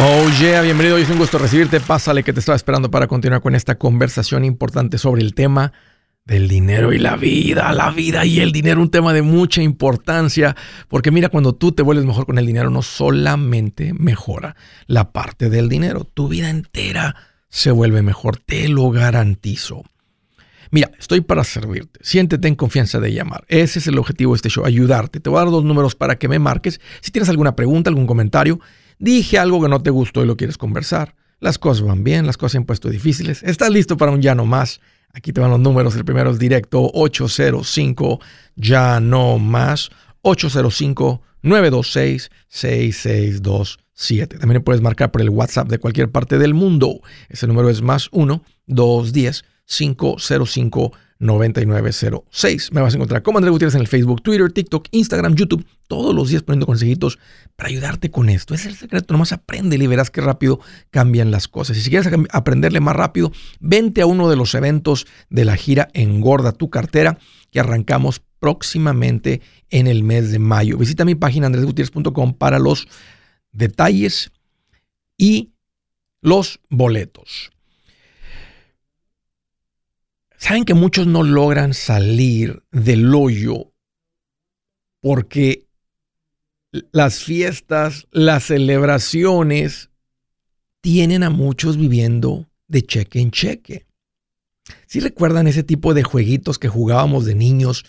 Oh yeah, bienvenido. Es un gusto recibirte. Pásale que te estaba esperando para continuar con esta conversación importante sobre el tema del dinero y la vida, la vida y el dinero, un tema de mucha importancia, porque mira, cuando tú te vuelves mejor con el dinero, no solamente mejora la parte del dinero, tu vida entera se vuelve mejor, te lo garantizo. Mira, estoy para servirte. Siéntete en confianza de llamar. Ese es el objetivo de este show, ayudarte. Te voy a dar dos números para que me marques. Si tienes alguna pregunta, algún comentario, Dije algo que no te gustó y lo quieres conversar. Las cosas van bien, las cosas se han puesto difíciles. ¿Estás listo para un ya no más? Aquí te van los números. El primero es directo 805 ya no más 805 926 6627. También puedes marcar por el WhatsApp de cualquier parte del mundo. Ese número es más 1 210 505 9906. Me vas a encontrar como Andrés Gutiérrez en el Facebook, Twitter, TikTok, Instagram, YouTube, todos los días poniendo consejitos para ayudarte con esto. Es el secreto, nomás aprende y verás qué rápido cambian las cosas. Y si quieres aprenderle más rápido, vente a uno de los eventos de la gira Engorda tu cartera que arrancamos próximamente en el mes de mayo. Visita mi página andresgutierrez.com para los detalles y los boletos. Saben que muchos no logran salir del hoyo porque las fiestas, las celebraciones tienen a muchos viviendo de cheque en cheque. Si recuerdan ese tipo de jueguitos que jugábamos de niños,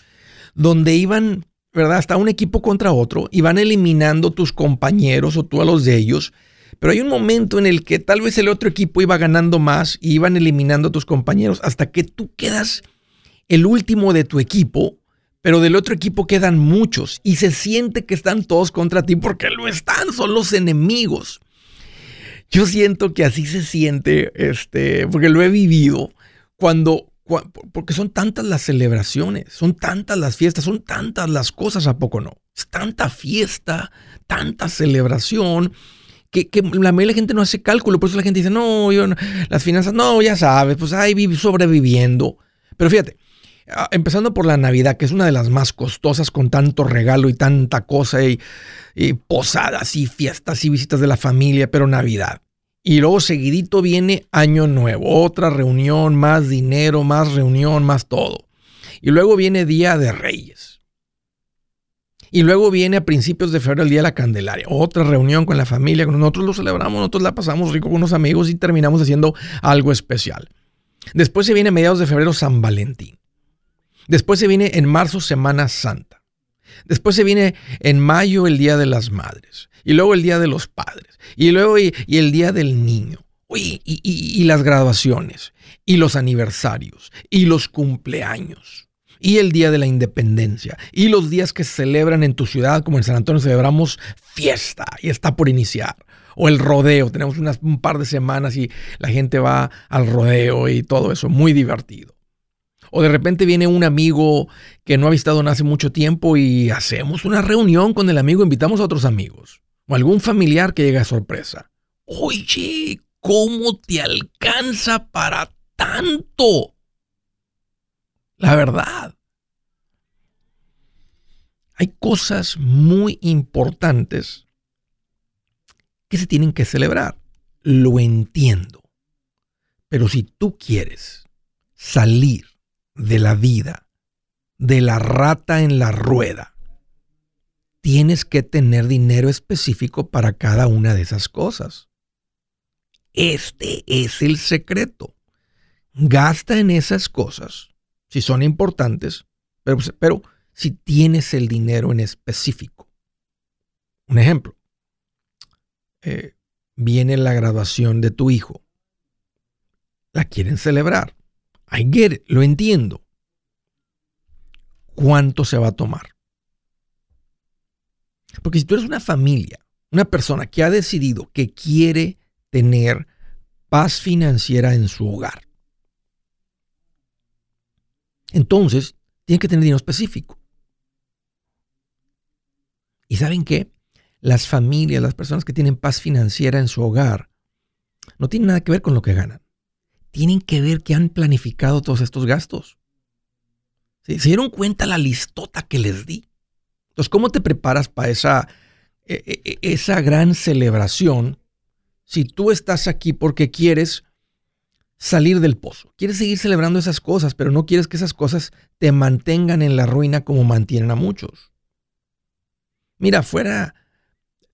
donde iban, ¿verdad? Hasta un equipo contra otro, iban eliminando tus compañeros o tú a los de ellos, pero hay un momento en el que tal vez el otro equipo iba ganando más y iban eliminando a tus compañeros hasta que tú quedas el último de tu equipo, pero del otro equipo quedan muchos y se siente que están todos contra ti porque lo están, son los enemigos. Yo siento que así se siente, este, porque lo he vivido cuando porque son tantas las celebraciones, son tantas las fiestas, son tantas las cosas, ¿a poco no? Es tanta fiesta, tanta celebración, que, la mayoría de la gente no hace cálculo, por eso la gente dice, no, yo las finanzas, no, ya sabes, pues ahí sobreviviendo. Pero fíjate, ah, empezando por la Navidad, que es una de las más costosas con tanto regalo y tanta cosa y, y posadas y fiestas y visitas de la familia, pero Navidad. Y luego seguidito viene Año Nuevo, otra reunión, más dinero, más reunión, más todo. Y luego viene Día de Reyes. Y luego viene a principios de febrero el Día de la Candelaria, otra reunión con la familia, nosotros lo celebramos, nosotros la pasamos rico con unos amigos y terminamos haciendo algo especial. Después se viene a mediados de febrero San Valentín. Después se viene en marzo Semana Santa. Después se viene en mayo el Día de las Madres. Y luego el Día de los Padres. Y luego y, el Día del Niño. y, y las graduaciones. Y los aniversarios. Y los cumpleaños y el Día de la Independencia y los días que se celebran en tu ciudad, como en San Antonio celebramos fiesta y está por iniciar. O el rodeo, tenemos un par de semanas y la gente va al rodeo y todo eso, muy divertido. O de repente viene un amigo que no ha visitado en hace mucho tiempo y hacemos una reunión con el amigo, invitamos a otros amigos. O algún familiar que llega a sorpresa. Oye, ¿cómo te alcanza para tanto? La verdad. Hay cosas muy importantes que se tienen que celebrar. Lo entiendo. Pero si tú quieres salir de la vida, de la rata en la rueda, tienes que tener dinero específico para cada una de esas cosas. Este es el secreto. Gasta en esas cosas si son importantes, pero, pero si tienes el dinero en específico. Un ejemplo, eh, viene la graduación de tu hijo. La quieren celebrar. I lo entiendo. ¿Cuánto se va a tomar? Porque si tú eres una familia, una persona que ha decidido que quiere tener paz financiera en su hogar, entonces, tiene que tener dinero específico. ¿Y saben qué? Las familias, las personas que tienen paz financiera en su hogar, no tienen nada que ver con lo que ganan. Tienen que ver que han planificado todos estos gastos. ¿Se dieron cuenta la listota que les di? Entonces, ¿cómo te preparas para esa, e, e, e, esa gran celebración si tú estás aquí porque quieres salir del pozo. Quieres seguir celebrando esas cosas, pero no quieres que esas cosas te mantengan en la ruina como mantienen a muchos. Mira, fuera,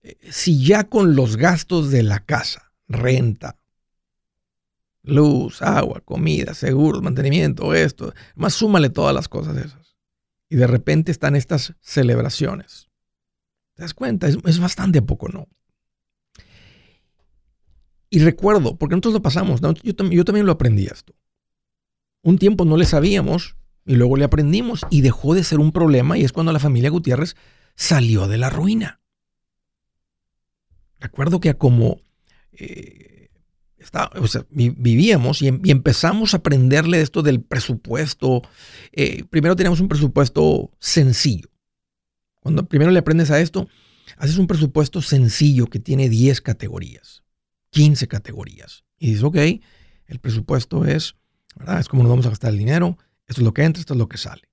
eh, si ya con los gastos de la casa, renta, luz, agua, comida, seguros, mantenimiento, esto, más súmale todas las cosas esas. Y de repente están estas celebraciones. ¿Te das cuenta? Es, es bastante poco, ¿no? Y recuerdo, porque nosotros lo pasamos, yo, también lo aprendí esto. Un tiempo no le sabíamos y luego le aprendimos y dejó de ser un problema y es cuando la familia Gutiérrez salió de la ruina. Recuerdo que como eh, vivíamos em, y, empezamos a aprenderle esto del presupuesto. Eh, primero teníamos un presupuesto sencillo. Cuando primero le aprendes a esto, haces un presupuesto sencillo que tiene 10 categorías. 15 categorías. Y dices, ok, el presupuesto es, ¿verdad? Es como nos vamos a gastar el dinero, esto es lo que entra, esto es lo que sale.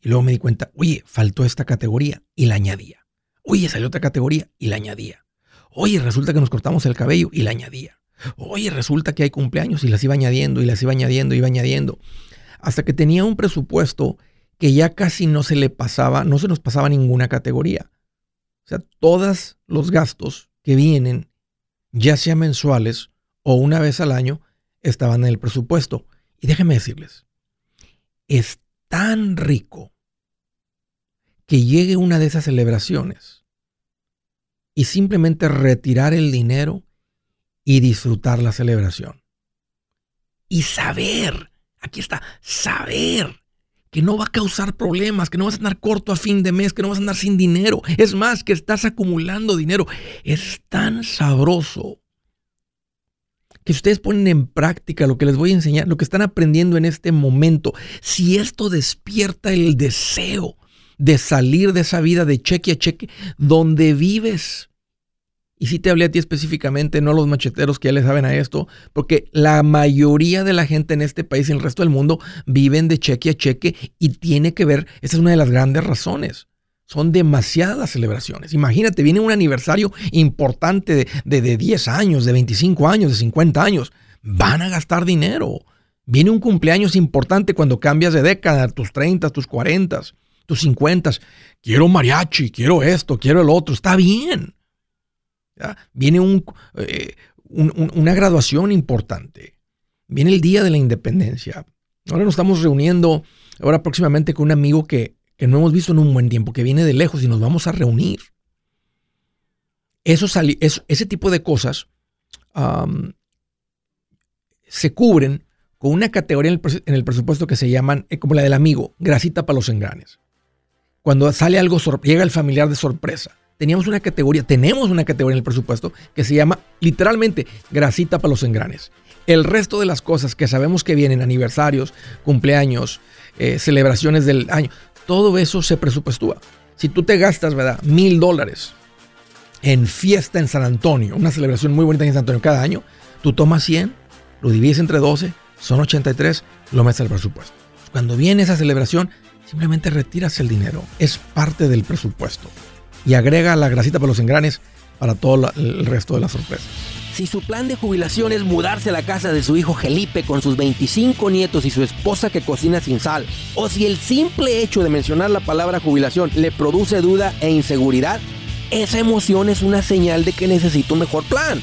Y luego me di cuenta, oye, faltó esta categoría y la añadía. Oye, salió otra categoría y la añadía. Oye, resulta que nos cortamos el cabello y la añadía. Oye, resulta que hay cumpleaños y las iba añadiendo y las iba añadiendo, iba añadiendo. Hasta que tenía un presupuesto que ya casi no se le pasaba, no se nos pasaba ninguna categoría. O sea, todos los gastos que vienen ya sea mensuales o una vez al año, estaban en el presupuesto. Y déjenme decirles, es tan rico que llegue una de esas celebraciones y simplemente retirar el dinero y disfrutar la celebración. Y saber, aquí está, saber que no va a causar problemas, que no vas a andar corto a fin de mes, que no vas a andar sin dinero. Es más, que estás acumulando dinero. Es tan sabroso que ustedes ponen en práctica lo que les voy a enseñar, lo que están aprendiendo en este momento. Si esto despierta el deseo de salir de esa vida de cheque a cheque, donde vives y si te hablé a ti específicamente, no a los macheteros que ya le saben a esto, porque la mayoría de la gente en este país y en el resto del mundo viven de cheque a cheque y tiene que ver, esa es una de las grandes razones. Son demasiadas celebraciones. Imagínate, viene un aniversario importante de, de, 10 años, de 25 años, de 50 años. Van a gastar dinero. Viene un cumpleaños importante cuando cambias de década, tus 30, tus 40, tus 50. Quiero mariachi, quiero esto, quiero el otro. Está bien. Viene eh, una graduación importante. Viene el día de la independencia. Ahora nos estamos reuniendo ahora próximamente con un amigo que, no hemos visto en un buen tiempo, que viene de lejos y nos vamos a reunir. Eso, ese tipo de cosas se cubren con una categoría en el, en el, presupuesto que se llaman, eh, como la del amigo, grasita para los engranes. Cuando sale algo, llega el familiar de sorpresa teníamos una categoría, tenemos una categoría en el presupuesto que se llama literalmente grasita para los engranes. El resto de las cosas que sabemos que vienen, aniversarios, cumpleaños, eh, celebraciones del año, todo eso se presupuestúa. Si tú te gastas, ¿verdad? Mil dólares en fiesta en San Antonio, una celebración muy bonita en San Antonio cada año, tú tomas 100, lo divides entre 12, son 83, lo metes al presupuesto. Cuando viene esa celebración, simplemente retiras el dinero. Es parte del presupuesto y agrega la grasita para los engranes para todo el resto de la sorpresa. Si su plan de jubilación es mudarse a la casa de su hijo Felipe con sus 25 nietos y su esposa que cocina sin sal, o si el simple hecho de mencionar la palabra jubilación le produce duda e inseguridad, esa emoción es una señal de que necesita un mejor plan.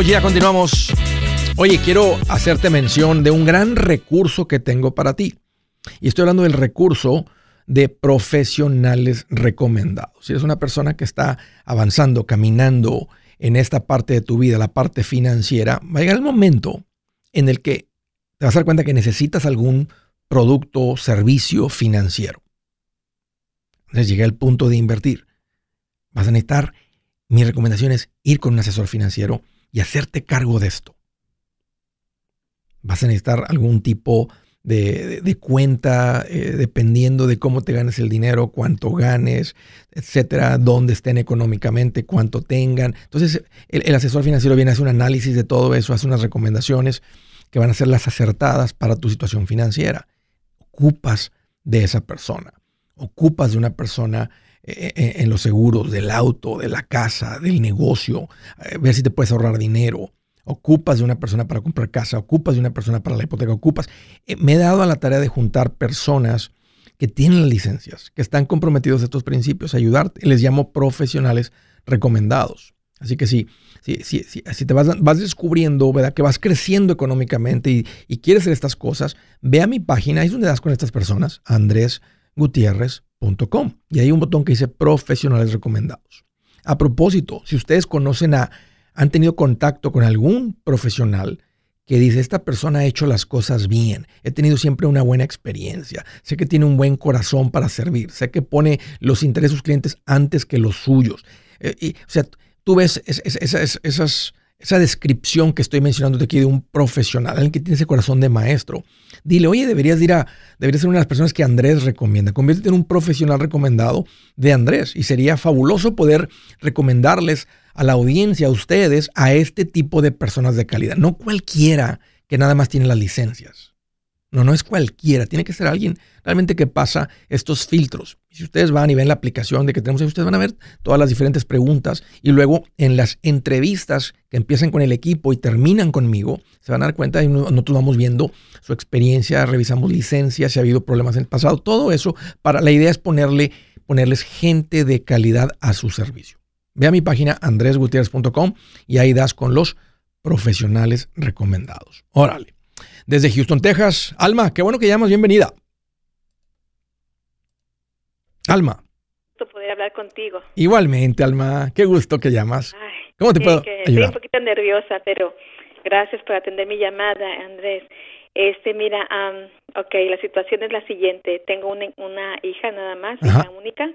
Oye, ya continuamos. Oye, quiero hacerte mención de un gran recurso que tengo para ti. Y estoy hablando del recurso de profesionales recomendados. Si eres una persona que está avanzando, caminando en esta parte de tu vida, la parte financiera, va a llegar el momento en el que te vas a dar cuenta que necesitas algún producto servicio financiero. Entonces llega el punto de invertir. Vas a necesitar, mi recomendación es ir con un asesor financiero y hacerte cargo de esto. Vas a necesitar algún tipo de, cuenta, eh, dependiendo de cómo te ganes el dinero, cuánto ganes, etcétera, dónde estén económicamente, cuánto tengan. Entonces, el, asesor financiero viene a hacer un análisis de todo eso, hace unas recomendaciones que van a ser las acertadas para tu situación financiera. Ocupas de esa persona, ocupas de una persona en los seguros del auto, de la casa, del negocio, eh, ver si te puedes ahorrar dinero. Ocupas de una persona para comprar casa, ocupas de una persona para la hipoteca, ocupas. me he dado a la tarea de juntar personas que tienen licencias, que están comprometidos a estos principios, ayudarte. Les llamo profesionales recomendados. Así que sí, si, si, si, te vas, vas, descubriendo, ¿verdad? Que vas creciendo económicamente y, y, quieres hacer estas cosas, ve a mi página, ahí es donde das con estas personas, Andrés Gutiérrez y hay un botón que dice profesionales recomendados. A propósito, si ustedes conocen a, han tenido contacto con algún profesional que dice, esta persona ha hecho las cosas bien, he tenido siempre una buena experiencia, sé que tiene un buen corazón para servir, sé que pone los intereses de sus clientes antes que los suyos. Eh, y, o sea, tú ves esas esa descripción que estoy mencionando aquí de un profesional, alguien que tiene ese corazón de maestro, dile, oye, deberías ir a, deberías ser una de las personas que Andrés recomienda. Conviértete en un profesional recomendado de Andrés y sería fabuloso poder recomendarles a la audiencia, a ustedes, a este tipo de personas de calidad. No cualquiera que nada más tiene las licencias. No, no es cualquiera, tiene que ser alguien realmente que pasa estos filtros. Si ustedes van y ven la aplicación de que tenemos, ustedes van a ver todas las diferentes preguntas y luego en las entrevistas que empiezan con el equipo y terminan conmigo, se van a dar cuenta y nosotros vamos viendo su experiencia, revisamos licencias, si ha habido problemas en el pasado, todo eso para la idea es ponerle ponerles gente de calidad a su servicio. Ve a mi página andresgutierrez.com y ahí das con los profesionales recomendados. Órale desde Houston, Texas. Alma, qué bueno que llamas, bienvenida. Alma. poder hablar contigo. Igualmente, Alma, qué gusto que llamas. ¿Cómo te puedo ayudar? Estoy un poquito nerviosa, pero gracias por atender mi llamada, Andrés. Este, mira, ok, la situación es la siguiente. Tengo una, una hija nada más, hija única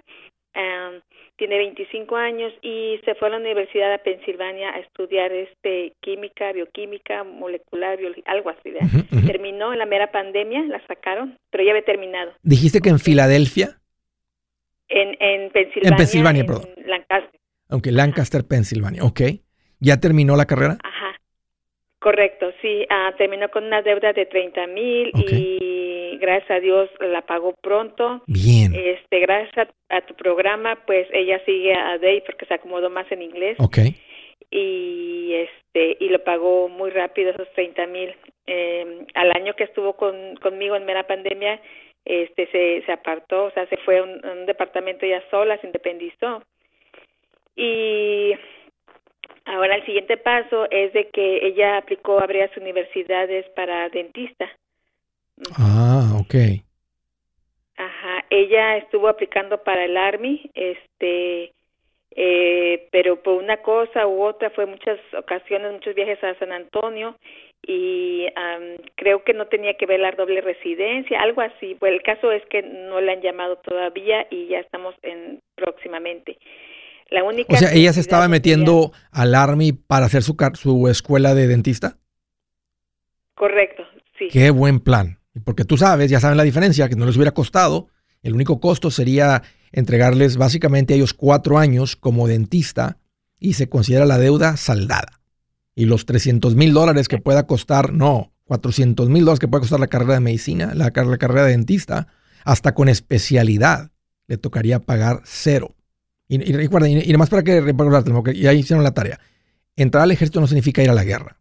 tiene 25 años y se fue a la Universidad de Pensilvania a estudiar este química, bioquímica, molecular, algo así. Terminó en la mera pandemia, la sacaron, pero ya había terminado. ¿Dijiste que en Filadelfia? En, en Pensilvania. En Pensilvania, perdón. Lancaster. Aunque Lancaster, Pensilvania. Ok. ¿Ya terminó la carrera? Ajá. Correcto, sí. Ah, terminó con una deuda de 30 mil y gracias a Dios la pagó pronto. Bien. Este, gracias a, tu programa, pues ella sigue a Day porque se acomodó más en inglés. Ok. Y este y lo pagó muy rápido esos 30 mil. Em, al año que estuvo con, conmigo en mera pandemia, este se, se apartó, o sea, se fue a un, departamento ya sola, se independizó. Y ahora el siguiente paso es de que ella aplicó a varias universidades para dentista. Ah, ok. Ajá, ella estuvo aplicando para el Army, este, eh, pero por una cosa u otra fue muchas ocasiones, muchos viajes a San Antonio y creo que no tenía que ver la doble residencia, algo así. Pues el caso es que no la han llamado todavía y ya estamos en próximamente. La única o sea, ella se estaba metiendo al Army para hacer su, su escuela de dentista. Correcto, sí. Qué buen plan. Porque tú sabes, ya saben la diferencia, que no les hubiera costado. El único costo sería entregarles básicamente a ellos cuatro años como dentista y se considera la deuda saldada. Y los 300 mil dólares que pueda costar, no, 400 mil dólares que pueda costar la carrera de medicina, la, carrera de dentista, hasta con especialidad, le tocaría pagar cero. Y, recuerden, y, y, para que recordarte, y ahí hicieron la tarea. Entrar al ejército no significa ir a la guerra.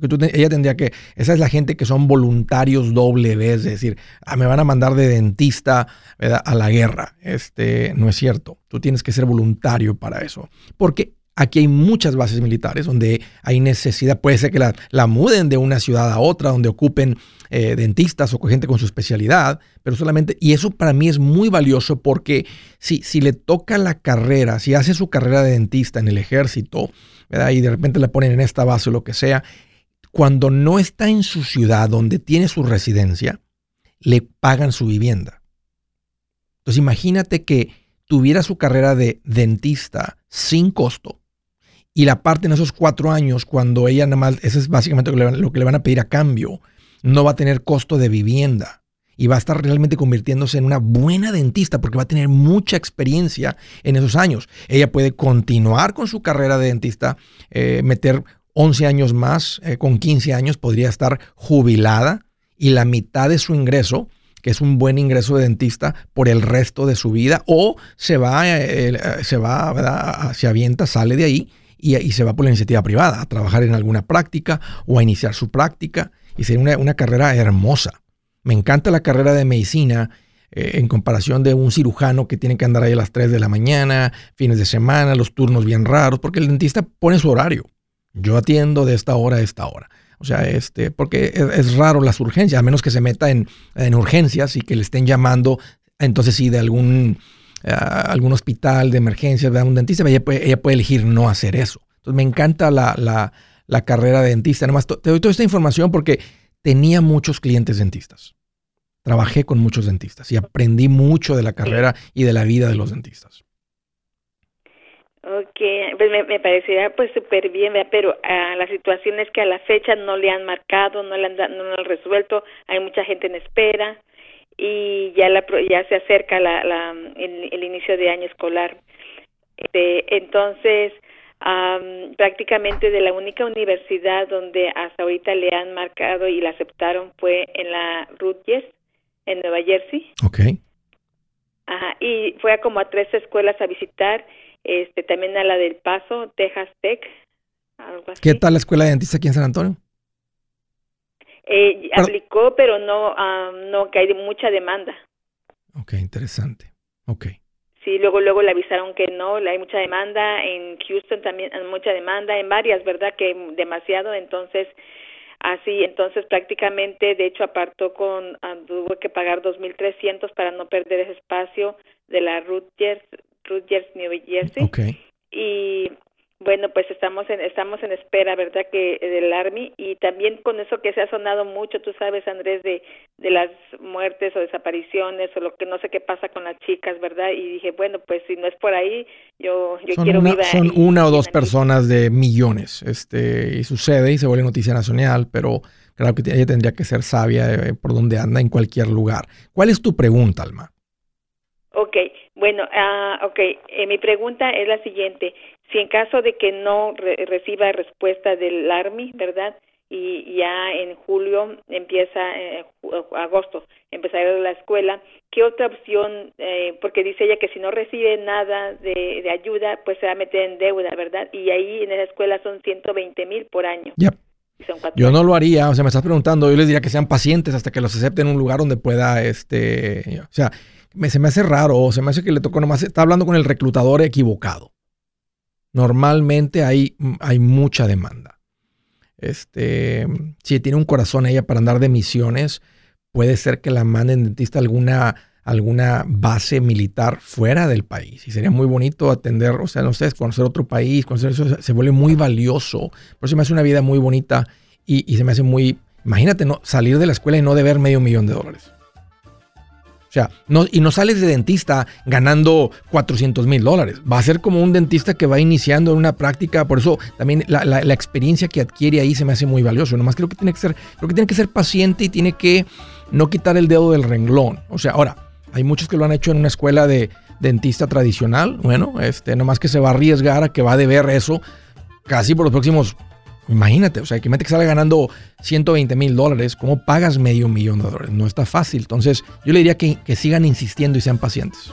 Porque ella tendría que, esa es la gente que son voluntarios doble vez, es decir, ah, me van a mandar de dentista a la guerra. Este, no es cierto. Tú tienes que ser voluntario para eso. Porque aquí hay muchas bases militares donde hay necesidad. Puede ser que la, la muden de una ciudad a otra, donde ocupen eh, dentistas o gente con su especialidad, pero solamente, y eso para mí es muy valioso porque si, si le toca la carrera, si hace su carrera de dentista en el ejército, y de repente la ponen en esta base o lo que sea, cuando no está en su ciudad donde tiene su residencia, le pagan su vivienda. Entonces imagínate que tuviera su carrera de dentista sin costo y la parte en esos cuatro años, cuando ella nada más, eso es básicamente lo que le van a pedir a cambio, no va a tener costo de vivienda y va a estar realmente convirtiéndose en una buena dentista porque va a tener mucha experiencia en esos años. Ella puede continuar con su carrera de dentista, eh, meter 11 años más, eh, con 15 años, podría estar jubilada y la mitad de su ingreso, que es un buen ingreso de dentista, por el resto de su vida, o se va, eh, eh, se va, se avienta, sale de ahí y, y, se va por la iniciativa privada, a trabajar en alguna práctica o a iniciar su práctica. Y sería una, una carrera hermosa. Me encanta la carrera de medicina en comparación de un cirujano que tiene que andar ahí a las 3 de la mañana, fines de semana, los turnos bien raros, porque el dentista pone su horario. Yo atiendo de esta hora a esta hora. O sea, este, porque es, raro las urgencias, a menos que se meta en, urgencias y que le estén llamando, entonces sí, de algún, eh, algún hospital de emergencia, de un dentista, ella puede, ella puede elegir no hacer eso. Entonces me encanta la, la carrera de dentista. Además, te doy toda esta información porque tenía muchos clientes dentistas. Trabajé con muchos dentistas y aprendí mucho de la carrera y de la vida de los dentistas. Ok, pues me, me parecería pues súper bien, pero uh, la situación que a la fecha no le han marcado, no le han, no han resuelto, hay mucha gente en espera y ya la ya se acerca la, la el, inicio de año escolar. Este, entonces, prácticamente de la única universidad donde hasta ahorita le han marcado y la aceptaron fue en la Rutgers, en Nueva Jersey. Ok. Ajá, y fue a como a tres escuelas a visitar este también a la del Paso, Texas Tech. Algo así. ¿Qué tal la escuela de dentista aquí en San Antonio? Eh, aplicó, pero no, no, que hay mucha demanda. Ok, interesante. Ok. Sí, luego luego le avisaron que no, hay mucha demanda, en Houston también hay mucha demanda, en varias, ¿verdad? Que demasiado, entonces así, entonces prácticamente, de hecho apartó con, tuvo que pagar 2.300 para no perder ese espacio de la Rutgers Rutgers, New Jersey. Okay. Y bueno, pues estamos en estamos en espera, ¿verdad? Que del Army y también con eso que se ha sonado mucho, tú sabes, Andrés, de de las muertes o desapariciones o lo que no sé qué pasa con las chicas, ¿verdad? Y dije, bueno, pues si no es por ahí, yo yo son quiero una, son una o dos personas de millones, este y sucede y se vuelve noticia nacional, pero claro que ella tendría que ser sabia eh, por donde anda en cualquier lugar. ¿Cuál es tu pregunta, Alma? Ok, bueno, uh, ok, eh, mi pregunta es la siguiente. Si en caso de que no reciba respuesta del Army, ¿verdad? Y ya en julio empieza, eh, agosto, empezará la escuela, ¿qué otra opción? Eh, porque dice ella que si no recibe nada de, ayuda, pues se va a meter en deuda, ¿verdad? Y ahí en esa escuela son 120 mil por año. Yo no lo haría, o sea, me estás preguntando, yo les diría que sean pacientes hasta que los acepten en un lugar donde pueda, este, o sea, se me hace raro, se me hace que le tocó nomás, está hablando con el reclutador equivocado. Normalmente hay, hay mucha demanda. Este, si tiene un corazón ella para andar de misiones, puede ser que la manden dentista alguna, alguna base militar fuera del país. Y sería muy bonito atender, o sea, no sé, conocer otro país, conocer eso, se vuelve muy valioso. Por eso me hace una vida muy bonita y, se me hace muy... Imagínate no, salir de la escuela y no deber medio millón de dólares. O sea, no, y no sales de dentista ganando 400 mil dólares. Va a ser como un dentista que va iniciando en una práctica. Por eso también la, experiencia que adquiere ahí se me hace muy valioso. Nomás creo que tiene que ser, creo que tiene que ser paciente y tiene que no quitar el dedo del renglón. O sea, ahora, hay muchos que lo han hecho en una escuela de dentista tradicional. Bueno, este, nomás que se va a arriesgar a que va a deber eso casi por los próximos. Imagínate, o sea, que mete que sale ganando 120 mil dólares, ¿cómo pagas medio millón de dólares? No está fácil. Entonces, yo le diría que, que sigan insistiendo y sean pacientes.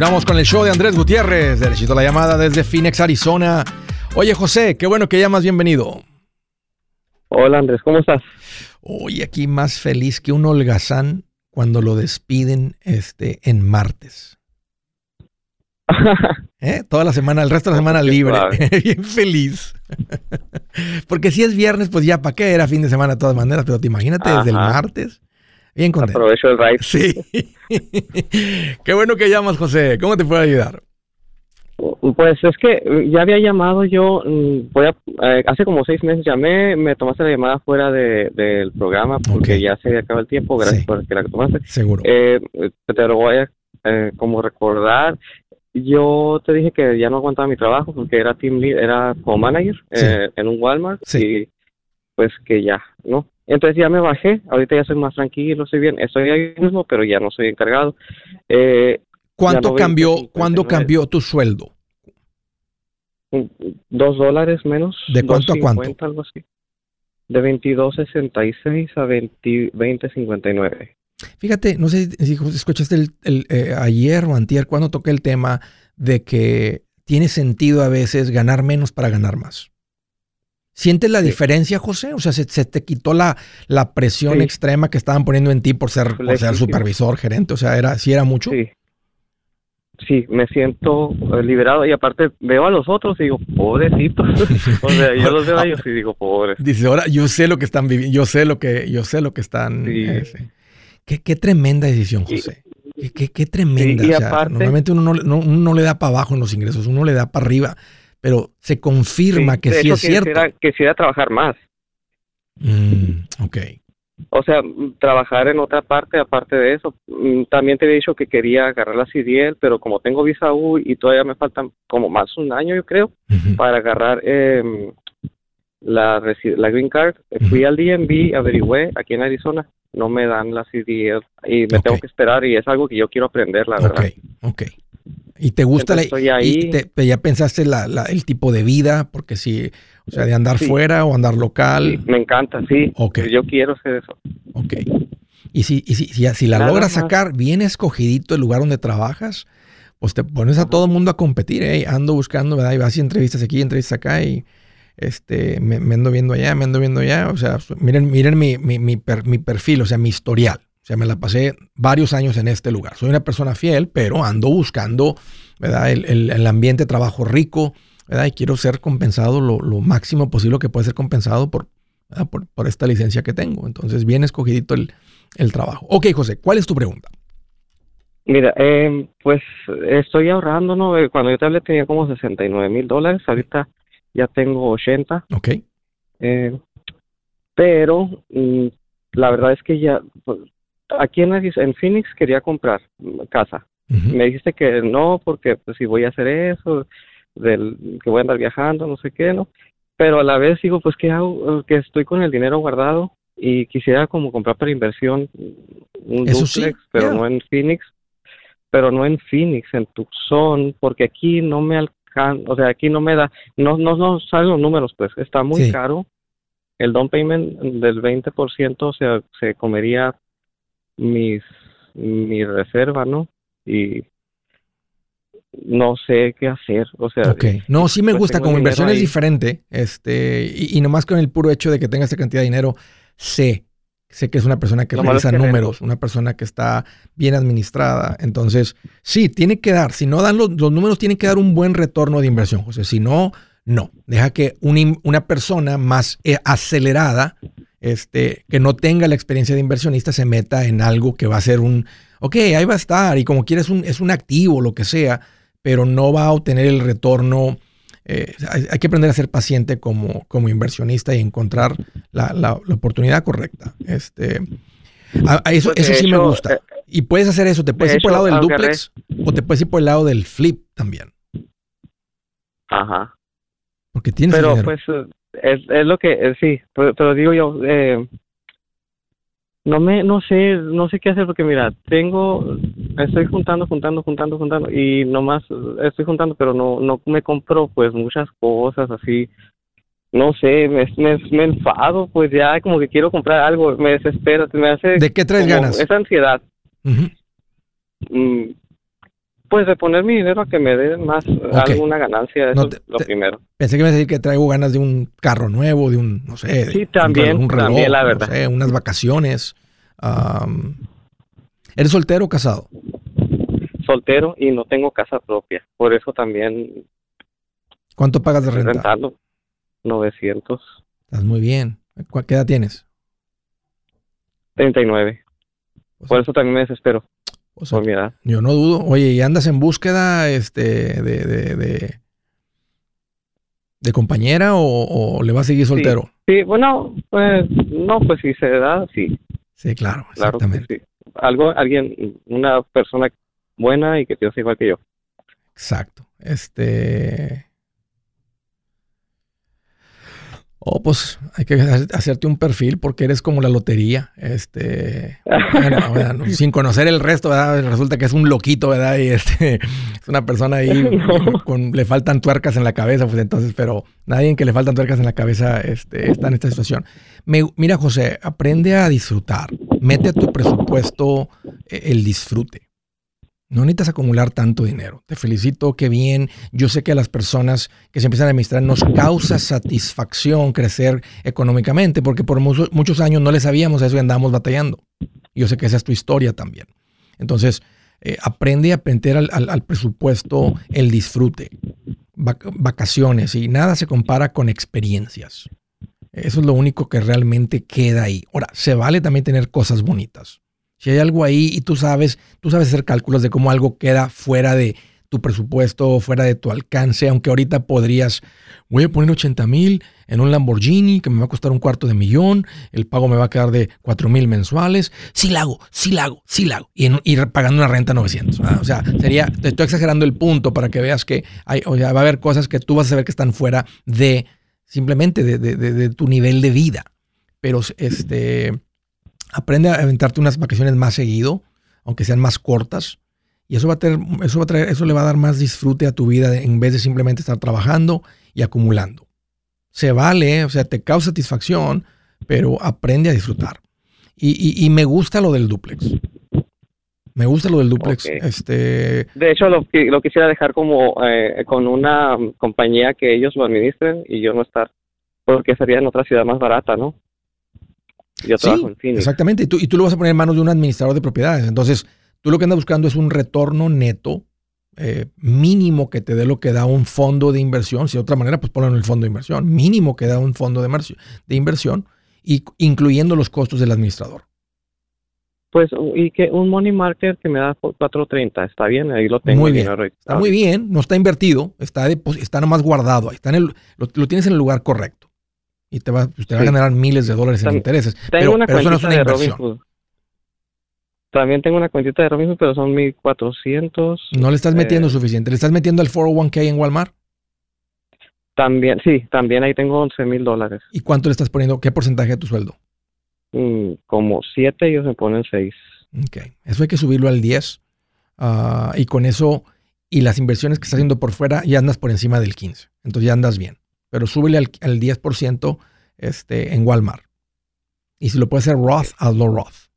Continuamos con el show de Andrés Gutiérrez. Derechito la llamada desde Phoenix, Arizona. Oye, José, qué bueno que llamas. Bienvenido. Hola, Andrés, ¿cómo estás? Hoy aquí más feliz que un holgazán cuando lo despiden este, en martes. ¿Eh? Toda la semana, el resto de la semana libre. Bien feliz. Porque si es viernes, pues ya para qué era fin de semana de todas maneras, pero te imagínate desde el martes. Bien contento. Aprovecho el ride. Sí. Qué bueno que llamas, José. ¿Cómo te puedo ayudar? Pues es que ya había llamado yo, mm, voy a, eh, hace como seis meses llamé, me tomaste la llamada fuera del programa porque ya se acaba el tiempo, gracias por que la tomaste. Seguro. Eh, te lo voy a eh, como recordar. Yo te dije que ya no aguantaba mi trabajo porque era team lead, era como manager en un Walmart y pues que ya, ¿no? Entonces ya me bajé, ahorita ya soy más tranquilo, estoy bien, estoy ahí mismo, pero ya no soy encargado. Eh, ¿Cuánto cambió, ¿cuándo cambió tu sueldo? Dos dólares menos. ¿De cuánto a cuánto? Algo así. De 22.66 a 20.59. Fíjate, no sé si escuchaste el, eh, ayer o antier cuando toqué el tema de que tiene sentido a veces ganar menos para ganar más. ¿Sientes la diferencia, José? O sea, ¿se, te quitó la, la presión extrema que estaban poniendo en ti por ser, por ser supervisor, gerente? O sea, era, ¿sí era mucho? Sí. Sí, me siento eh, liberado y aparte veo a los otros y digo, pobrecitos. o sea, yo los veo a ellos y digo, pobres. Dice, ahora yo sé lo que están viviendo, yo sé lo que, yo sé lo que están. Eh, qué, qué, tremenda decisión, José. qué, qué, tremenda. Y, aparte, normalmente uno no, uno no le da para abajo en los ingresos, uno le da para arriba pero se confirma que sí es cierto. Que quisiera trabajar más. Mm, ok. O sea, trabajar en otra parte aparte de eso. Mm, también te he dicho que quería agarrar la CDL, pero como tengo visa U y todavía me faltan como más un año, yo creo, para agarrar eh, la, la Green Card. Fui al DMV, averigüé aquí en Arizona, no me dan la CDL y me tengo que esperar y es algo que yo quiero aprender, la verdad. Ok, ok. ¿Y te gusta la, y ya pensaste la, el tipo de vida? Porque si, o sea, de andar fuera o andar local. me encanta, sí. Okay. Yo quiero hacer eso. Ok. Y si, y si, si, la logras sacar bien escogidito el lugar donde trabajas, pues te pones a todo el mundo a competir, ¿eh? Ando buscando, ¿verdad? Y vas y entrevistas aquí, entrevistas acá y este, me, ando viendo allá, me ando viendo allá. O sea, miren, miren mi, mi, mi perfil, o sea, mi historial. Sea, me la pasé varios años en este lugar. Soy una persona fiel, pero ando buscando, ¿verdad? El, ambiente de trabajo rico, ¿verdad? Y quiero ser compensado lo, máximo posible que puede ser compensado por, por, esta licencia que tengo. Entonces, bien escogidito el, el trabajo. Ok, José, ¿cuál es tu pregunta? Mira, eh, pues estoy ahorrando, ¿no? Eh, cuando yo te hablé tenía como 69 mil dólares, ahorita ya tengo 80. Ok. Eh, pero mm, la verdad es que ya, pues, aquí en, en Phoenix quería comprar casa. Me dijiste que no, porque pues si voy a hacer eso, del que voy a andar viajando, no sé qué, ¿no? Pero a la vez digo, pues ¿qué hago? Que estoy con el dinero guardado y quisiera como comprar para inversión un duplex, pero no en Phoenix, pero no en Phoenix, en Tucson, porque aquí no me alcanza, o sea, aquí no me da, no, no, no salen los números, pues está muy caro. El down payment del 20% se, se comería mis mi reserva, ¿no? Y no sé qué hacer, o sea. No, sí me pues gusta, como inversión es diferente, este, y, y, nomás con el puro hecho de que tenga esa cantidad de dinero, sé, sé que es una persona que realiza números, una persona que está bien administrada, entonces, sí, tiene que dar, si no dan los, los números, tiene que dar un buen retorno de inversión, José, si no, no, deja que una persona más eh, acelerada, este, que no tenga la experiencia de inversionista, se meta en algo que va a ser un, ok, ahí va a estar, y como quieres, un, es un activo, lo que sea, pero no va a obtener el retorno. Eh, hay, que aprender a ser paciente como, como inversionista y encontrar la, oportunidad correcta. Este, eso, pues, eso sí me gusta. Eh, y puedes hacer eso, te puedes ir por el lado del duplex o te puedes ir por el lado del flip también. Ajá. Porque tienes Pero pues es, es lo que, sí, pero, digo yo, eh, no me, no sé, no sé qué hacer porque mira, tengo, estoy juntando, juntando, juntando, juntando y nomás estoy juntando, pero no, no me compro pues muchas cosas así. No sé, me, me, enfado, pues ya como que quiero comprar algo, me desespera, me hace... ¿De qué traes ganas? Esa ansiedad. Mm, pues de poner mi dinero a que me dé más alguna ganancia, eso es lo primero. Pensé que me a decir que traigo ganas de un carro nuevo, de un, no sé, sí, también, un reloj, también, la verdad. No sé, unas vacaciones. ¿Eres soltero o casado? Soltero y no tengo casa propia, por eso también... ¿Cuánto pagas de renta? Rentando, 900. Estás muy bien. ¿Qué edad tienes? 39. por eso también me desespero. Yo no dudo. Oye, ¿y andas en búsqueda este, de, de, compañera o, le vas a seguir soltero? Sí, bueno, pues no, pues si se da, sí. Sí, claro, exactamente. Algo, alguien, una persona buena y que piensa igual que yo. Exacto. Este. Oh, pues hay que hacerte un perfil porque eres como la lotería. Este, sin conocer el resto, ¿verdad? resulta que es un loquito, ¿verdad? Y este, es una persona ahí con, le faltan tuercas en la cabeza, pues entonces, pero nadie que le faltan tuercas en la cabeza este, está en esta situación. mira, José, aprende a disfrutar. Mete a tu presupuesto eh, el disfrute. No necesitas acumular tanto dinero. Te felicito, qué bien. Yo sé que a las personas que se empiezan a administrar nos causa satisfacción crecer económicamente, porque por muchos años no le sabíamos eso y andábamos batallando. Yo sé que esa es tu historia también. Entonces, eh, aprende a meter al, presupuesto el disfrute, vacaciones, y nada se compara con experiencias. Eso es lo único que realmente queda ahí. Ahora, se vale también tener cosas bonitas. Si hay algo ahí y tú sabes, tú sabes hacer cálculos de cómo algo queda fuera de tu presupuesto, fuera de tu alcance, aunque ahorita podrías, voy a poner 80 mil en un Lamborghini que me va a costar un cuarto de millón, el pago me va a quedar de 4 mil mensuales, sí la hago, sí la hago, sí la hago, y pagando una renta 900. O sea, sería, te estoy exagerando el punto para que veas que hay, o sea, va a haber cosas que tú vas a saber que están fuera de simplemente de tu nivel de vida. Pero este Aprende a aventarte unas vacaciones más seguido, aunque sean más cortas. Y eso va a tener, eso va a traer, eso le va a dar más disfrute a tu vida en vez de simplemente estar trabajando y acumulando. Se vale, o sea, te causa satisfacción, pero aprende a disfrutar. Y, me gusta lo del duplex. Me gusta lo del duplex. Este... De hecho, lo, lo quisiera dejar como eh, con una compañía que ellos lo administren y yo no estar, porque sería en otra ciudad más barata, ¿no? Yo trabajo en Phoenix. Exactamente, y tú, y tú lo vas a poner en manos de un administrador de propiedades. Entonces, tú lo que andas buscando es un retorno neto eh, mínimo que te dé lo que da un fondo de inversión. Si de otra manera, pues ponlo en el fondo de inversión. Mínimo que da un fondo de, de inversión. y incluyendo los costos del administrador. Pues, y que un money market que me da 430, está bien, ahí lo tengo. Muy bien, está muy bien, no está invertido, está, está nomás guardado, está en el, lo, tienes en el lugar correcto. Y te va, pues, te va a generar miles de dólares en intereses. Pero, pero eso no es una inversión. También tengo una cuentita de Robinhood, pero son 1400. No le estás metiendo eh, suficiente. ¿Le estás metiendo el 401k en Walmart? También, sí, también ahí tengo 11 mil dólares. ¿Y cuánto le estás poniendo? ¿Qué porcentaje de tu sueldo? Mm, como 7, ellos me ponen 6. Ok, eso hay que subirlo al 10. Ah, y con eso, y las inversiones que estás haciendo por fuera, ya andas por encima del 15. Entonces ya andas bien. Pero súbele al, 10% este, en Walmart. Y si lo puedes hacer Roth, hazlo Roth.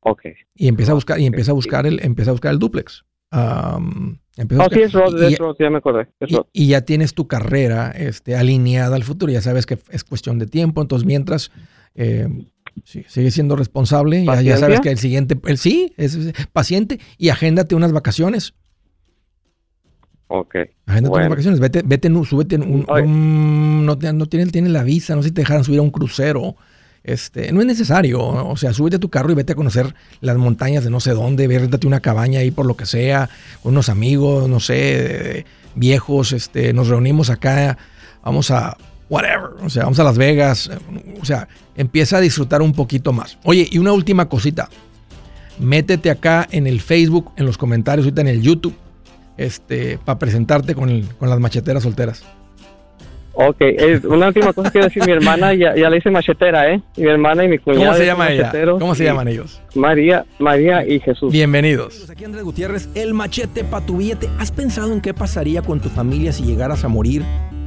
Ok. Y empieza a buscar, y empieza a buscar el, empieza a buscar el duplex. Um, oh, sí, es Roth, es ya me acordé. y, ya tienes tu carrera este, alineada al futuro, ya sabes que es cuestión de tiempo, entonces mientras eh, sigue siendo responsable, ya, sabes que el siguiente, el sí, es, paciente y agéndate unas vacaciones. Ok. Agéndate unas vacaciones, vete, vete, súbete un, un, no, no tienen, la visa, no sé si te dejaran subir a un crucero este, no es necesario. O sea, súbete a tu carro y vete a conocer las montañas de no sé dónde, vérdate una cabaña ahí por lo que sea, con unos amigos, no sé, viejos, este, nos reunimos acá, vamos a whatever, o sea, vamos a Las Vegas, o sea, empieza a disfrutar un poquito más. Oye, y una última cosita. Métete acá en el Facebook, en los comentarios, ahorita en el YouTube, este, para presentarte con, con las macheteras solteras. Ok, es una última cosa que decir, mi hermana ya, ya le hice machetera, ¿eh? Mi hermana y mi cuñada. ¿Cómo se llama ella? ¿Cómo se llaman ellos? María, María y Jesús. Bienvenidos. Aquí Andrés Gutiérrez, el machete para tu billete. ¿Has pensado en qué pasaría con tu familia si llegaras a morir?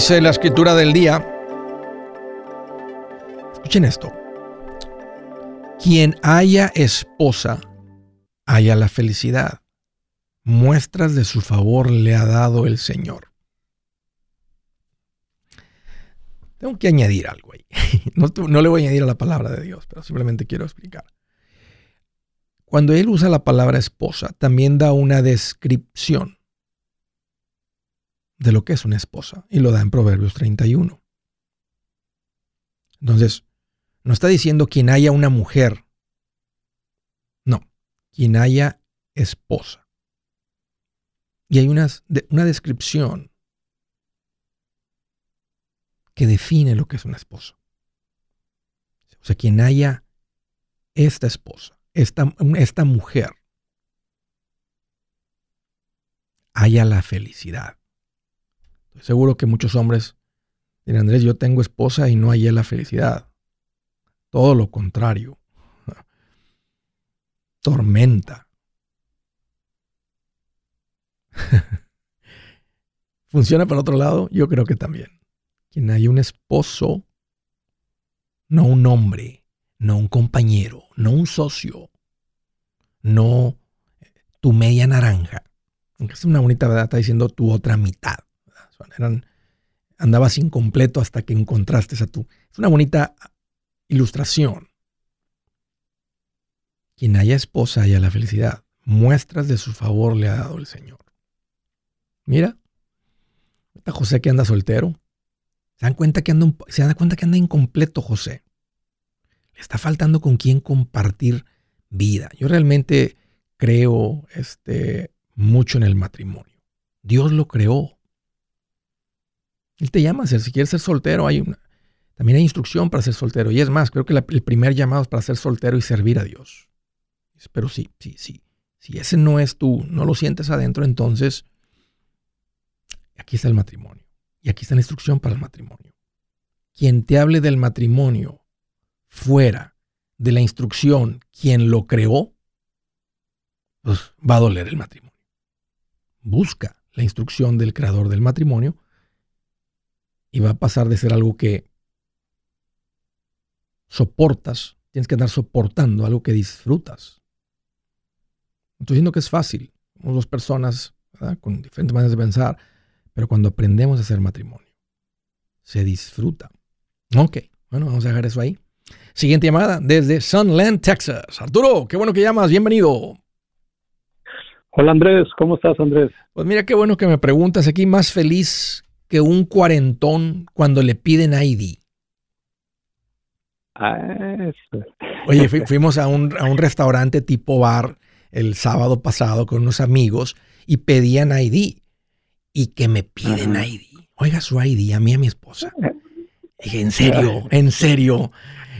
Dice la escritura del día, escuchen esto, quien haya esposa, haya la felicidad. Muestras de su favor le ha dado el Señor. Tengo que añadir algo ahí. No, no, le voy a añadir a la palabra de Dios, pero simplemente quiero explicar. Cuando él usa la palabra esposa, también da una descripción de lo que es una esposa y lo da en Proverbios 31. Entonces, no está diciendo quien haya una mujer. No, quien haya esposa. Y hay una, una descripción que define lo que es una esposa. O sea, quien haya esta esposa, esta, esta mujer, haya la felicidad. Estoy seguro que muchos hombres dirán, Andrés, yo tengo esposa y no hallé la felicidad. Todo lo contrario. Tormenta. ¿Funciona para otro lado? Yo creo que también. Quien hay un esposo, no un hombre, no un compañero, no un socio, no tu media naranja. Aunque es una bonita verdad, está diciendo tu otra mitad. Eran, andabas incompleto hasta que encontraste a tu. Es una bonita Ilustración. Quien haya esposa haya la felicidad. Muestras de su favor le ha dado el Señor. Mira, está José que anda soltero. ¿Se dan cuenta que anda, se dan cuenta que anda incompleto José? Le está faltando con quién compartir vida. Yo realmente creo este, mucho en el matrimonio. Dios lo creó. Él te llama si quieres ser soltero, hay una, también hay instrucción para ser soltero. Y es más, creo que el primer llamado es para ser soltero y servir a Dios. Pero sí, sí, sí. Si ese no es tú, no lo sientes adentro, entonces aquí está el matrimonio. Y aquí está la instrucción para el matrimonio. Quien te hable del matrimonio fuera de la instrucción, quien lo creó, pues va a doler el matrimonio. Busca la instrucción del creador del matrimonio y va a pasar de ser algo que soportas, tienes que andar soportando algo que disfrutas. No estoy diciendo que es fácil. Somos dos personas con diferentes maneras de pensar, pero cuando aprendemos a hacer matrimonio, se disfruta. Ok, bueno, vamos a dejar eso ahí. Siguiente llamada desde Sunland, Texas. Arturo, qué bueno que llamas, bienvenido. Hola Andrés, ¿cómo estás Andrés? Pues mira qué bueno que me preguntas aquí, más feliz que un cuarentón cuando le piden ID. Ah, Oye, fuimos a un, a un restaurante tipo bar el sábado pasado con unos amigos y pedían ID. Y que me piden ID. Oiga su ID a mí y a mi esposa. Dije, en serio, en serio.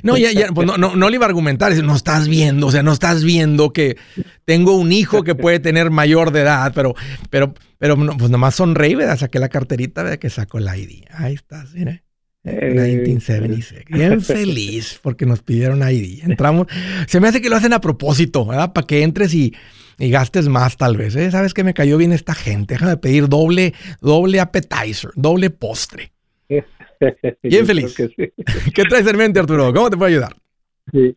No, ya, ya, pues no, no, no, le iba a argumentar, no estás viendo, o sea, no estás viendo que tengo un hijo que puede tener mayor de edad, pero, pero, pero, pues nomás sonreí, ¿verdad? Saqué la carterita, ¿verdad? Que sacó el ID. Ahí estás, mire. 1976. Bien feliz porque nos pidieron ID. Entramos. Se me hace que lo hacen a propósito, ¿verdad? Para que entres y, gastes más, tal vez. ¿eh? Sabes que me cayó bien esta gente. Déjame pedir doble, doble appetizer, doble postre. Bien feliz. ¿Qué traes en mente, Arturo? ¿Cómo te puedo ayudar? Sí.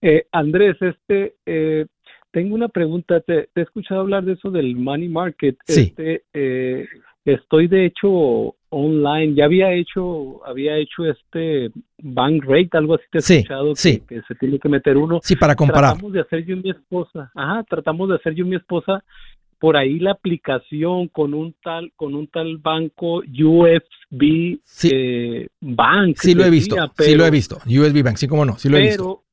Eh, Andrés, este, eh, tengo una pregunta. Te, he escuchado hablar de eso del money market. Sí. Este, estoy de hecho online. Ya había hecho, había hecho este bank rate, algo así te he escuchado que, se tiene que meter uno. Sí, para comparar. Tratamos de hacer yo y mi esposa. Ajá, tratamos de hacer yo y mi esposa por ahí la aplicación con un tal con un tal banco USB eh, Bank. Sí lo he visto, sí lo he visto. USB Bank, sí como no, sí lo he visto.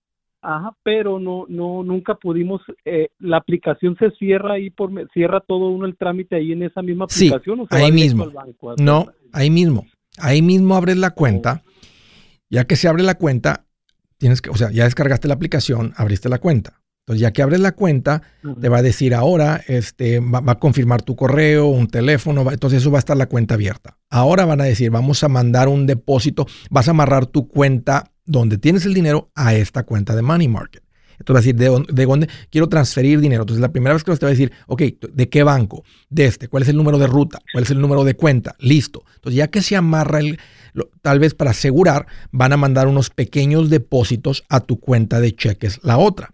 Ajá, pero no, no, nunca pudimos. Eh, la aplicación se cierra ahí por, cierra todo uno el trámite ahí en esa misma aplicación. Sí, ahí mismo. no, ahí mismo. Ahí mismo abres la cuenta. Ya que se abre la cuenta, tienes que, o sea, ya descargaste la aplicación, abriste la cuenta. Entonces, ya que abres la cuenta, te va a decir ahora, este, va, a confirmar tu correo, un teléfono, entonces eso va a estar la cuenta abierta. Ahora van a decir, vamos a mandar un depósito, vas a amarrar tu cuenta donde tienes el dinero a esta cuenta de Money Market. Entonces va a decir, ¿de, dónde quiero transferir dinero? Entonces la primera vez que te va a decir, ok, ¿de qué banco? De este, ¿cuál es el número de ruta? ¿Cuál es el número de cuenta? Listo. Entonces ya que se amarra el, tal vez para asegurar, van a mandar unos pequeños depósitos a tu cuenta de cheques, la otra.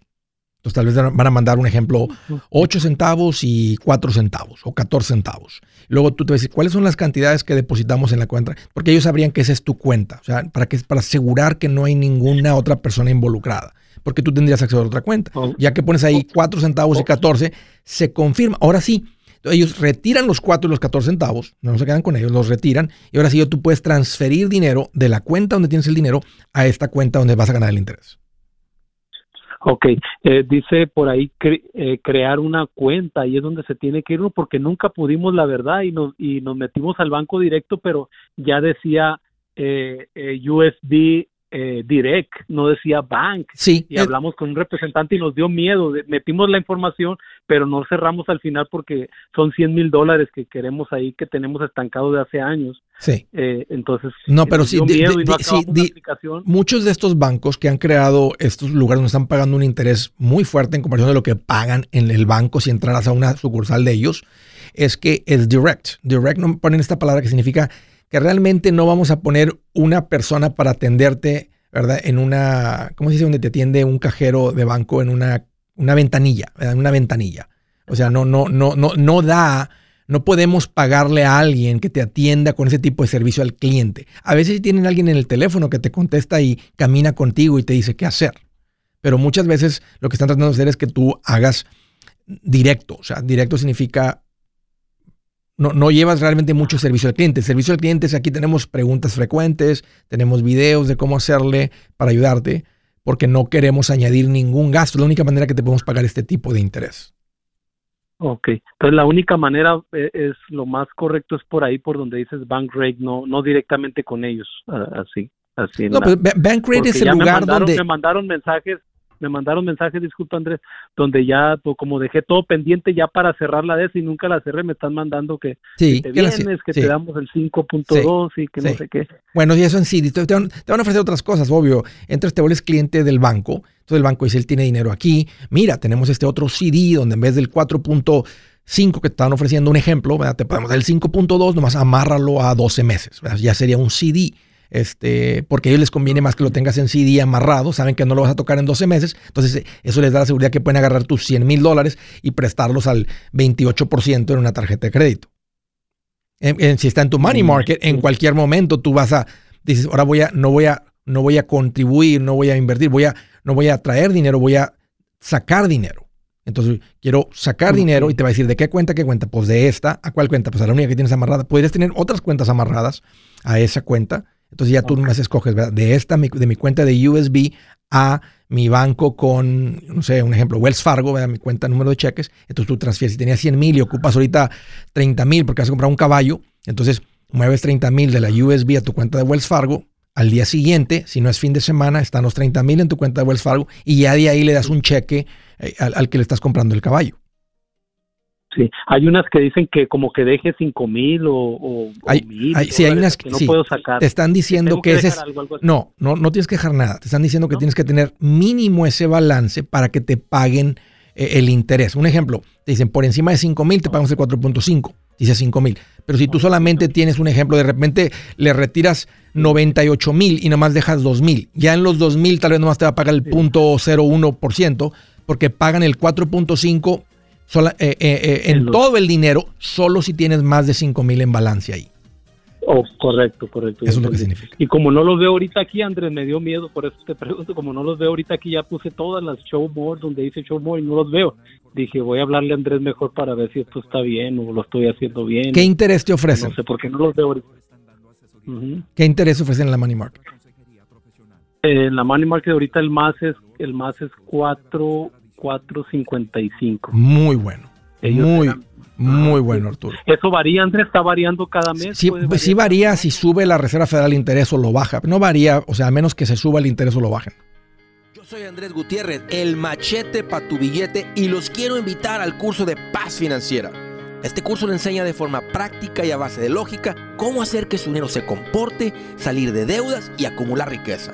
Entonces tal vez van a mandar un ejemplo, 8 centavos y 4 centavos o 14 centavos. Luego tú te vas a decir, ¿cuáles son las cantidades que depositamos en la cuenta? Porque ellos sabrían que esa es tu cuenta, o sea, para, que, para asegurar que no hay ninguna otra persona involucrada, porque tú tendrías acceso a otra cuenta. Oh. Ya que pones ahí 4 centavos y 14, se confirma. Ahora sí, ellos retiran los 4 y los 14 centavos, no se quedan con ellos, los retiran y ahora sí tú puedes transferir dinero de la cuenta donde tienes el dinero a esta cuenta donde vas a ganar el interés. Ok, eh, dice por ahí eh, crear una cuenta y es donde se tiene que ir porque nunca pudimos la verdad y nos, y nos metimos al banco directo, pero ya decía eh, eh USD eh, direct, no decía bank. Sí. Y hablamos con un representante y nos dio miedo. Metimos la información, pero no cerramos al final porque son 100 mil dólares que queremos ahí, que tenemos estancado de hace años. Sí. Eh, entonces, no, pero sí, muchos de estos bancos que han creado estos lugares nos están pagando un interés muy fuerte en comparación de lo que pagan en el banco si entraras a una sucursal de ellos, es que es direct. Direct no ponen esta palabra que significa que realmente no vamos a poner una persona para atenderte, ¿verdad? En una, ¿cómo se dice? Donde te atiende un cajero de banco en una, una ventanilla, ¿verdad? En una ventanilla. O sea, no, no, no, no, no da, no podemos pagarle a alguien que te atienda con ese tipo de servicio al cliente. A veces tienen alguien en el teléfono que te contesta y camina contigo y te dice qué hacer. Pero muchas veces lo que están tratando de hacer es que tú hagas directo. O sea, directo significa no, no, llevas realmente mucho servicio al cliente. servicio al cliente es aquí tenemos preguntas frecuentes, tenemos videos de cómo hacerle para ayudarte, porque no queremos añadir ningún gasto. La única manera que te podemos pagar este tipo de interés. Ok, entonces la única manera eh, es, lo más correcto es por ahí, por donde dices bank rate, no, no directamente con ellos, así, así. No, pero bank rate es el lugar donde me mandaron mensajes me mandaron mensajes, disculpa Andrés, donde ya pues, como dejé todo pendiente ya para cerrar la DS y nunca la cerré, me están mandando que, te vienes, que te damos el 5.2 y que no sé qué. Bueno, y eso en sí, te, van, a ofrecer otras cosas, obvio. Entras, te vuelves cliente del banco, entonces el banco dice, él tiene dinero aquí, mira, tenemos este otro CD donde en vez del 4.5 que te están ofreciendo un ejemplo, te podemos dar el 5.2, nomás amárralo a 12 meses, ya sería un CD este, porque a ellos les conviene más que lo tengas en CD amarrado, saben que no lo vas a tocar en 12 meses, entonces eso les da la seguridad que pueden agarrar tus 100 mil dólares y prestarlos al 28% en una tarjeta de crédito. si está en tu money mm, market, en cualquier momento tú vas a, dices, ahora voy a, no voy a, no voy a contribuir, no voy a invertir, voy a, no voy a traer dinero, voy a sacar dinero. Entonces, quiero sacar dinero y te va a decir, ¿de qué cuenta? ¿Qué cuenta? Pues de esta, ¿a cuál cuenta? Pues a la única que tienes amarrada. Podrías tener otras cuentas amarradas a esa cuenta entonces ya tú más escoges, ¿verdad? De esta, de mi cuenta de USB a mi banco con, no sé, un ejemplo, Wells Fargo, ¿verdad? mi cuenta número de cheques. Entonces tú transfieres. Si tenías 100 mil y ocupas ahorita 30 mil porque vas a comprar un caballo, entonces mueves 30 mil de la USB a tu cuenta de Wells Fargo. Al día siguiente, si no es fin de semana, están los 30 mil en tu cuenta de Wells Fargo y ya de ahí le das un cheque eh, al que le estás comprando el caballo. Sí, hay unas que dicen que como que deje cinco mil o, hay, sí, hay unas que, no puedo sacar. Te están diciendo que, ese es, no, no, no tienes que dejar nada. Te están diciendo que tienes que tener mínimo ese balance para que te paguen eh, el interés. Un ejemplo, te dicen por encima de cinco mil te pagamos el 4.5, dice cinco mil. Pero si tú solamente tienes un ejemplo, de repente le retiras 98 mil y nomás dejas 2 mil. Ya en los 2 mil tal vez nomás te va a pagar el punto 0.1% porque pagan el 4.5 eh, eh, eh, en todo el dinero, solo si tienes más de 5 mil en balance ahí. Oh, correcto, correcto. Eso es lo que significa. Y como no los veo ahorita aquí, Andrés, me dio miedo, por eso te pregunto, como no los veo ahorita aquí, ya puse todas las show more donde dice show more y no los veo. Dije, voy a hablarle a Andrés mejor para ver si esto está bien o lo estoy haciendo bien. ¿Qué interés te ofrecen? No sé, porque no los veo ahorita. ¿Qué interés ofrecen en la money market? En la money market ahorita el más es el más es 4 4.55. Muy bueno. muy, muy bueno, Arturo. ¿Eso varía, Andrés? ¿Está variando cada mes? Sí, pues sí varía si sube la Reserva Federal el interés o lo baja. No varía, o sea, a menos que se suba el interés o lo bajen. Yo soy Andrés Gutiérrez, el machete para tu billete, y los quiero invitar al curso de paz financiera. Este curso le enseña de forma práctica y a base de lógica cómo hacer que su dinero se comporte, salir de deudas y acumular riqueza.